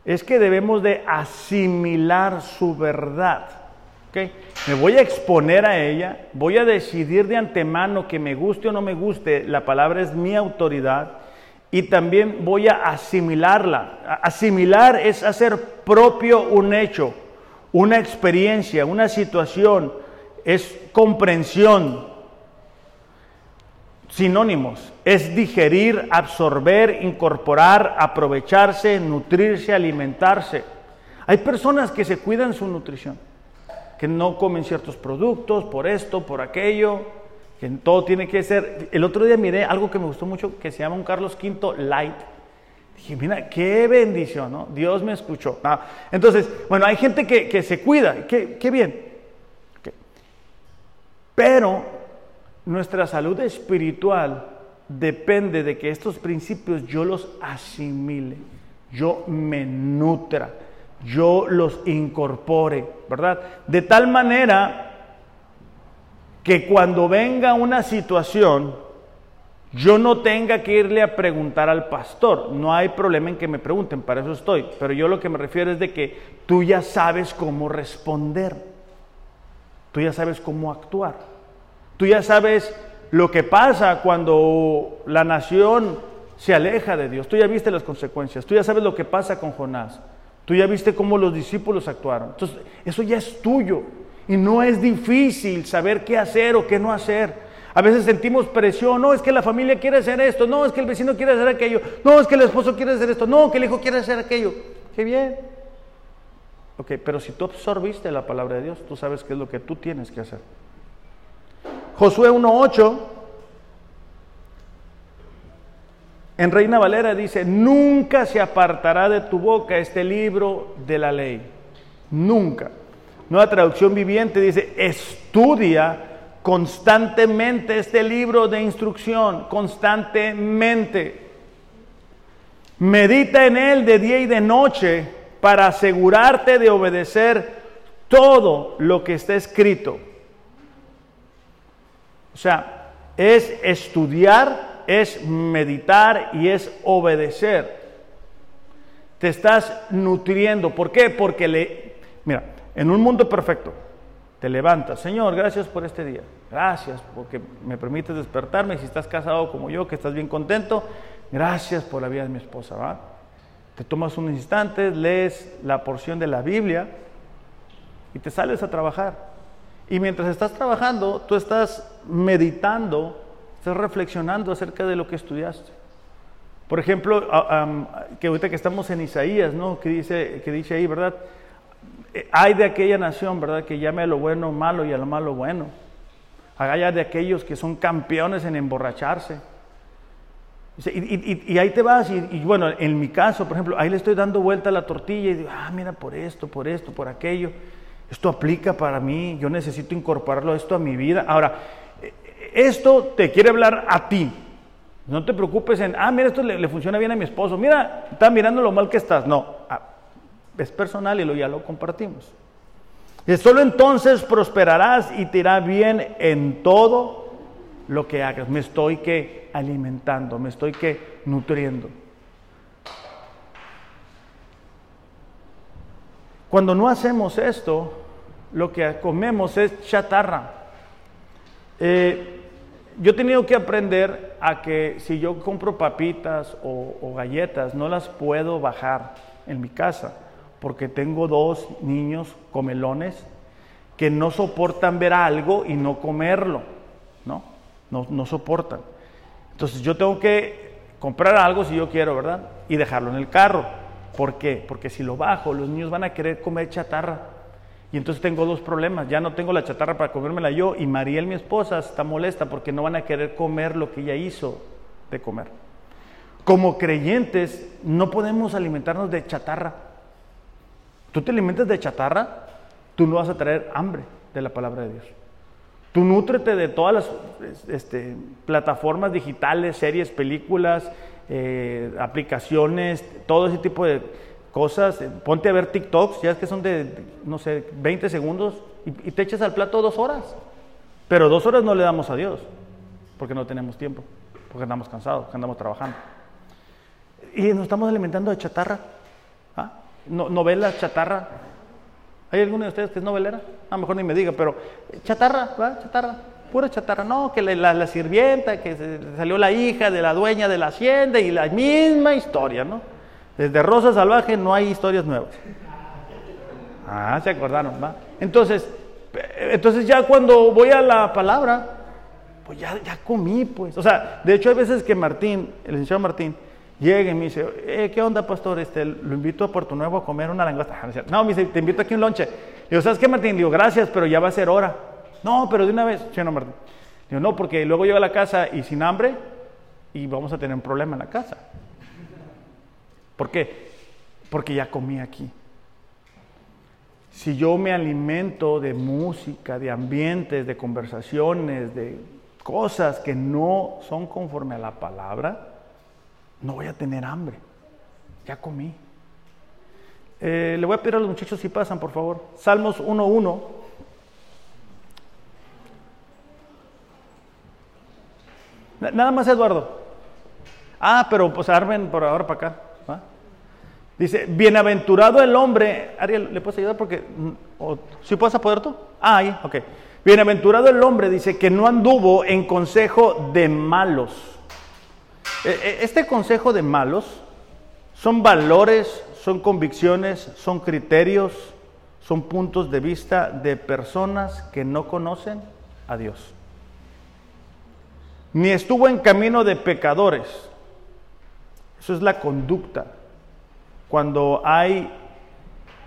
es que debemos de asimilar su verdad. ¿Okay? Me voy a exponer a ella, voy a decidir de antemano que me guste o no me guste, la palabra es mi autoridad y también voy a asimilarla. Asimilar es hacer propio un hecho, una experiencia, una situación, es comprensión. Sinónimos, es digerir, absorber, incorporar, aprovecharse, nutrirse, alimentarse. Hay personas que se cuidan su nutrición, que no comen ciertos productos por esto, por aquello, que todo tiene que ser. El otro día miré algo que me gustó mucho que se llama un Carlos V Light. Dije, mira, qué bendición, ¿no? Dios me escuchó. Ah, entonces, bueno, hay gente que, se cuida, qué, qué bien. Pero nuestra salud espiritual depende de que estos principios yo los asimile, yo me nutra, yo los incorpore, ¿verdad? De tal manera que cuando venga una situación, yo no tenga que irle a preguntar al pastor. No hay problema en que me pregunten, para eso estoy. Pero yo lo que me refiero es de que tú ya sabes cómo responder. Tú ya sabes cómo actuar. Tú ya sabes lo que pasa cuando la nación se aleja de Dios. Tú ya viste las consecuencias. Tú ya sabes lo que pasa con Jonás. Tú ya viste cómo los discípulos actuaron. Entonces, eso ya es tuyo. Y no es difícil saber qué hacer o qué no hacer. A veces sentimos presión, no es que la familia quiere hacer esto, no es que el vecino quiere hacer aquello, no es que el esposo quiere hacer esto, no, que el hijo quiere hacer aquello. Qué bien. Ok, pero si tú absorbiste la palabra de Dios, tú sabes qué es lo que tú tienes que hacer. Josué 1.8, en Reina Valera dice, nunca se apartará de tu boca este libro de la ley. Nunca. Nueva traducción viviente dice, estudia constantemente este libro de instrucción, constantemente. Medita en él de día y de noche para asegurarte de obedecer todo lo que está escrito. O sea, es estudiar, es meditar y es obedecer. Te estás nutriendo. ¿Por qué? Porque le... Mira, en un mundo perfecto, te levantas, Señor, gracias por este día, gracias porque me permites despertarme, si estás casado como yo, que estás bien contento, gracias por la vida de mi esposa, ¿va? Te tomas unos instantes, lees la porción de la Biblia y te sales a trabajar. Y mientras estás trabajando, tú estás meditando, estás reflexionando acerca de lo que estudiaste. Por ejemplo, que ahorita que estamos en Isaías, ¿no? Que dice, que dice ahí, ¿verdad? Eh, hay de aquella nación, ¿verdad?, que llame a lo bueno malo y a lo malo bueno. Haya de aquellos que son campeones en emborracharse. Y, ahí te vas, y, bueno, en mi caso, por ejemplo, ahí le estoy dando vuelta a la tortilla y digo, ah, mira, por esto, por esto, por aquello. Esto aplica para mí, yo necesito incorporarlo esto a mi vida. Ahora, esto te quiere hablar a ti. No te preocupes en, ah, mira, esto le, funciona bien a mi esposo. Mira, está mirando lo mal que estás. No, es personal y lo, ya lo compartimos. Solo entonces prosperarás y te irá bien en todo lo que hagas. Me estoy que alimentando, me estoy que nutriendo. Cuando no hacemos esto, lo que comemos es chatarra. Eh, yo he tenido que aprender a que si yo compro papitas o, galletas, no las puedo bajar en mi casa, porque tengo dos niños comelones que no soportan ver algo y no comerlo, ¿no? no, no soportan. Entonces yo tengo que comprar algo si yo quiero, ¿verdad? Y dejarlo en el carro. ¿Por qué? Porque si lo bajo, los niños van a querer comer chatarra. Y entonces tengo dos problemas. Ya no tengo la chatarra para comérmela yo y Mariel, mi esposa, está molesta porque no van a querer comer lo que ella hizo de comer. Como creyentes, no podemos alimentarnos de chatarra. Tú te alimentas de chatarra, tú no vas a traer hambre de la palabra de Dios. Tú nútrete de todas las este, plataformas digitales, series, películas, eh, aplicaciones, todo ese tipo de cosas. Ponte a ver TikToks, ya es que son de, no sé, 20 segundos y, te echas al plato dos horas. Pero dos horas no le damos a Dios, porque no tenemos tiempo, porque andamos cansados, porque andamos trabajando. Y nos estamos alimentando de chatarra. No, novelas, chatarra, ¿Hay alguno de ustedes que es novelera? A lo mejor ni me diga, pero chatarra, ¿va? Chatarra, pura chatarra. No, que la, sirvienta, que salió la hija de la dueña de la hacienda y la misma historia, ¿no? Desde Rosa Salvaje no hay historias nuevas. Ah, se acordaron, ¿va? Entonces, entonces ya cuando voy a la palabra, pues ya, ya comí, pues. O sea, de hecho hay veces que Martín, el licenciado Martín, llega y me dice, eh, ¿qué onda, pastor? Este, lo invito a Puerto Nuevo a comer una langosta. No, me dice, te invito aquí un lonche. Digo, ¿sabes qué, Martín? Digo, gracias, pero ya va a ser hora. No, pero de una vez. Sí, no, Martín. Digo, no, porque luego llego a la casa y sin hambre y vamos a tener un problema en la casa. ¿Por qué? Porque ya comí aquí. Si yo me alimento de música, de ambientes, de conversaciones, de cosas que no son conforme a la palabra, no voy a tener hambre. Ya comí. Eh, le voy a pedir a los muchachos si pasan, por favor. Salmos 1.1. Nada más, Eduardo. Ah, pero pues armen por ahora para acá. Dice, bienaventurado el hombre. Ariel, ¿le puedes ayudar? Porque, mm, ¿si puedes apoder tú? Ah, ahí, ok. Bienaventurado el hombre, dice, que no anduvo en consejo de malos este consejo de malos son valores, son convicciones, son criterios, son puntos de vista de personas que no conocen a Dios. Ni estuvo en camino de pecadores. Eso es la conducta. Cuando hay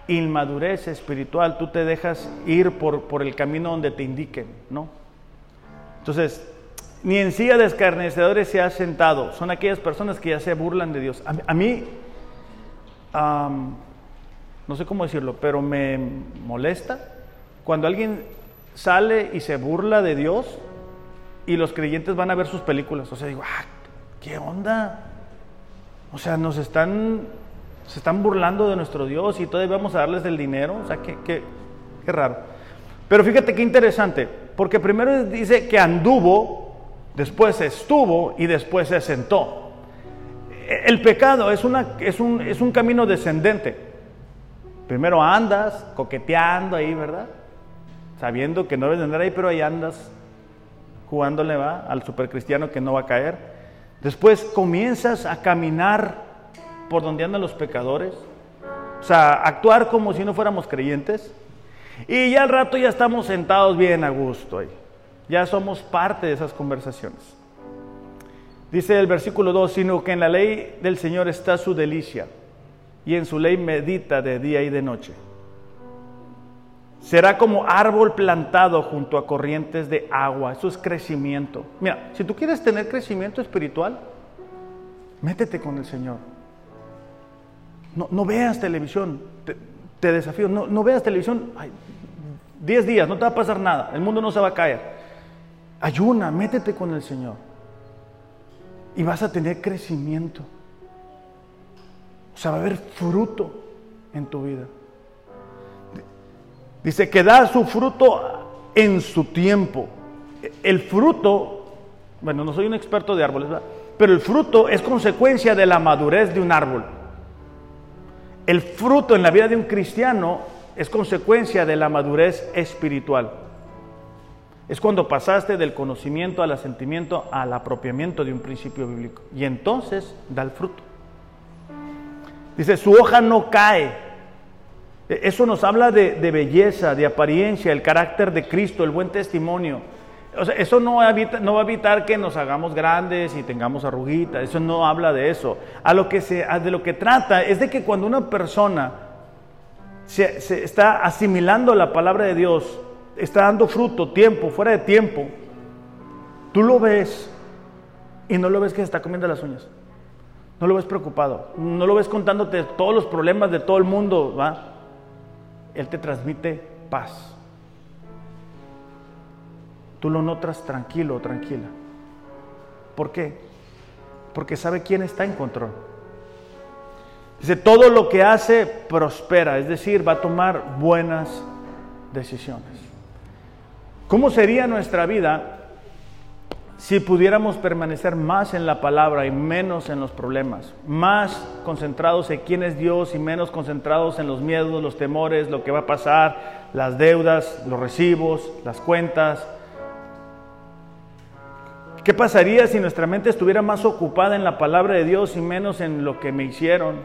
inmadurez espiritual, tú te dejas ir por, por el camino donde te indiquen, ¿no? Entonces, ni en silla de escarnecedores se ha sentado. Son aquellas personas que ya se burlan de Dios. A, mí, no sé cómo decirlo, pero me molesta cuando alguien sale y se burla de Dios y los creyentes van a ver sus películas. O sea, digo, ah, ¿qué onda? O sea, nos están, se están burlando de nuestro Dios y todavía vamos a darles el dinero. O sea, qué, qué, qué raro. Pero fíjate qué interesante, porque primero dice que anduvo después estuvo y después se sentó. El pecado es, una, es, un, es un camino descendente. Primero andas coqueteando ahí, ¿verdad? Sabiendo que no debes andar ahí, pero ahí andas jugándole va al supercristiano que no va a caer. Después comienzas a caminar por donde andan los pecadores. O sea, actuar como si no fuéramos creyentes. Y ya al rato ya estamos sentados bien a gusto ahí ya somos parte de esas conversaciones. Dice el versículo 2, sino que en la ley del Señor está su delicia, y en su ley medita de día y de noche. Será como árbol plantado junto a corrientes de agua, eso es crecimiento. Mira, si tú quieres tener crecimiento espiritual, Métete con el Señor. No, no veas televisión. Te, desafío. No, no, veas televisión. 10 días, no te va a pasar nada. El mundo no se va a caer. Ayuna, métete con el Señor. Y vas a tener crecimiento. O sea, va a haber fruto en tu vida. Dice que da su fruto en su tiempo. El fruto, bueno, no soy un experto de árboles, pero el fruto es consecuencia de la madurez de un árbol. El fruto en la vida de un cristiano es consecuencia de la madurez espiritual. Es cuando pasaste del conocimiento al asentimiento al apropiamiento de un principio bíblico. Y entonces da el fruto. Dice, su hoja no cae. E, eso nos habla de, belleza, de apariencia, el carácter de Cristo, el buen testimonio. Eso no, no, va a evitar que nos hagamos grandes y tengamos arruguitas. Eso no habla de eso. A lo que se, de lo que trata es de que cuando una persona se, se está asimilando la palabra de Dios, está dando fruto, tiempo, fuera de tiempo, tú lo ves y no lo ves que se está comiendo las uñas. No lo ves preocupado, no lo ves contándote todos los problemas de todo el mundo, ¿va? Él te transmite paz. Tú lo notas tranquilo tranquila. ¿Por qué? Porque sabe quién está en control. Dice, todo lo que hace prospera, es decir, va a tomar buenas decisiones. ¿Cómo sería nuestra vida si pudiéramos permanecer más en la palabra y menos en los problemas, más concentrados en quién es Dios y menos concentrados en los miedos, los temores, lo que va a pasar, las deudas, los recibos, las cuentas. ¿Qué pasaría si nuestra mente estuviera más ocupada en la palabra de Dios y menos en lo que me hicieron?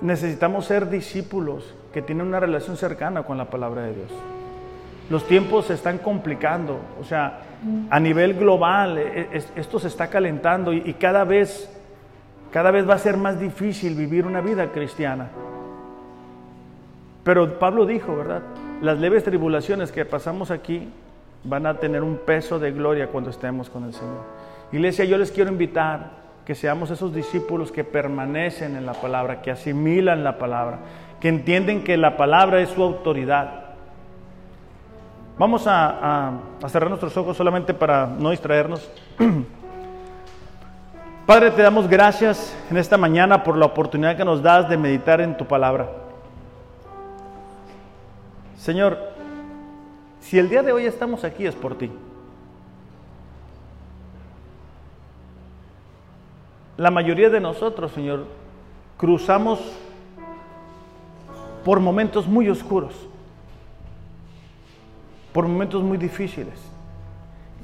Necesitamos ser discípulos que tienen una relación cercana con la palabra de Dios los tiempos se están complicando, o sea, a nivel global e, e, esto se está calentando y, cada vez cada vez va a ser más difícil vivir una vida cristiana. Pero Pablo dijo, ¿verdad? Las leves tribulaciones que pasamos aquí van a tener un peso de gloria cuando estemos con el Señor. Iglesia, yo les quiero invitar que seamos esos discípulos que permanecen en la palabra, que asimilan la palabra, que entienden que la palabra es su autoridad Vamos a, cerrar nuestros ojos solamente para no distraernos. *clears throat* Padre, te damos gracias en esta mañana por la oportunidad que nos das de meditar en tu palabra. Señor, si el día de hoy estamos aquí es por ti. La mayoría de nosotros, Señor, cruzamos por momentos muy oscuros por momentos muy difíciles.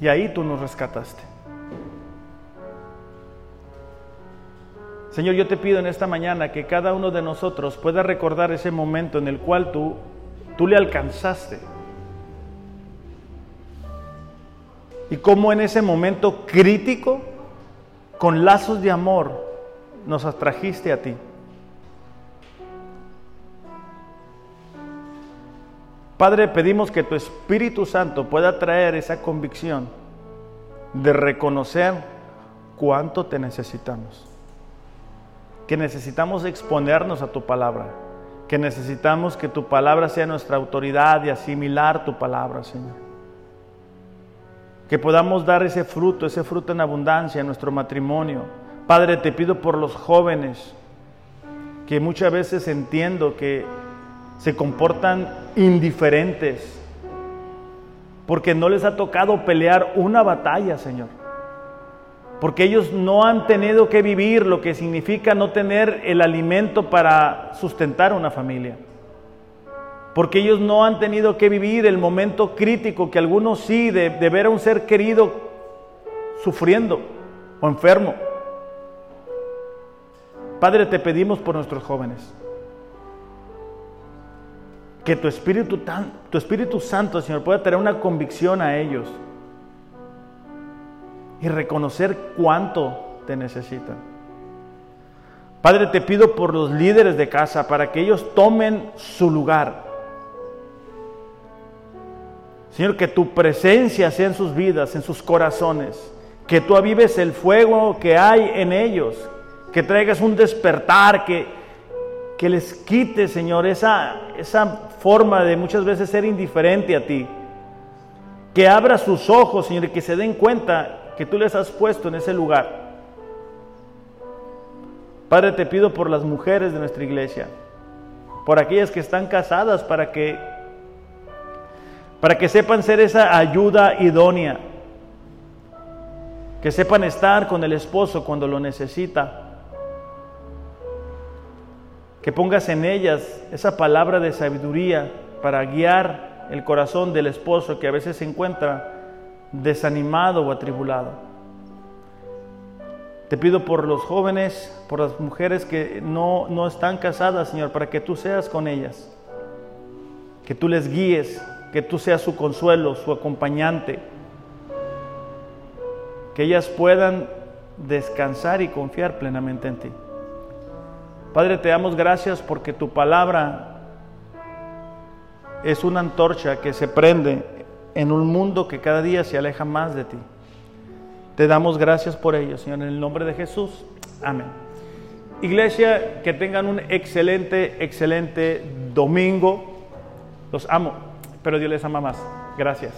Y ahí tú nos rescataste. Señor, yo te pido en esta mañana que cada uno de nosotros pueda recordar ese momento en el cual tú, tú le alcanzaste. Y cómo en ese momento crítico, con lazos de amor, nos atrajiste a ti. Padre, pedimos que tu Espíritu Santo pueda traer esa convicción de reconocer cuánto te necesitamos. Que necesitamos exponernos a tu palabra. Que necesitamos que tu palabra sea nuestra autoridad y asimilar tu palabra, Señor. Que podamos dar ese fruto, ese fruto en abundancia en nuestro matrimonio. Padre, te pido por los jóvenes, que muchas veces entiendo que se comportan indiferentes, porque no les ha tocado pelear una batalla, Señor. Porque ellos no han tenido que vivir lo que significa no tener el alimento para sustentar una familia. Porque ellos no han tenido que vivir el momento crítico que algunos sí, de, de ver a un ser querido sufriendo o enfermo. Padre, te pedimos por nuestros jóvenes que tu Espíritu, tu Espíritu Santo, Señor, pueda tener una convicción a ellos y reconocer cuánto te necesitan. Padre, te pido por los líderes de casa para que ellos tomen su lugar. Señor, que tu presencia sea en sus vidas, en sus corazones, que tú avives el fuego que hay en ellos, que traigas un despertar, que, que les quites, Señor, esa, esa forma de muchas veces ser indiferente a ti. Que abra sus ojos, Señor, y que se den cuenta que tú les has puesto en ese lugar. Padre, te pido por las mujeres de nuestra iglesia, por aquellas que están casadas, para que, para que sepan ser esa ayuda idónea, que sepan estar con el esposo cuando lo necesita, que pongas en ellas esa palabra de sabiduría para guiar el corazón del esposo que a veces se encuentra desanimado o atribulado. Te pido por los jóvenes, por las mujeres que no, no están casadas, Señor, para que tú seas con ellas, que tú les guíes, que tú seas su consuelo, su acompañante, que ellas puedan descansar y confiar plenamente en ti. Padre, te damos gracias porque tu palabra es una antorcha que se prende en un mundo que cada día se aleja más de ti. Te damos gracias por ello, Señor, en el nombre de Jesús. Amén. Iglesia, que tengan un excelente, excelente domingo. Los amo, pero Dios les ama más. Gracias.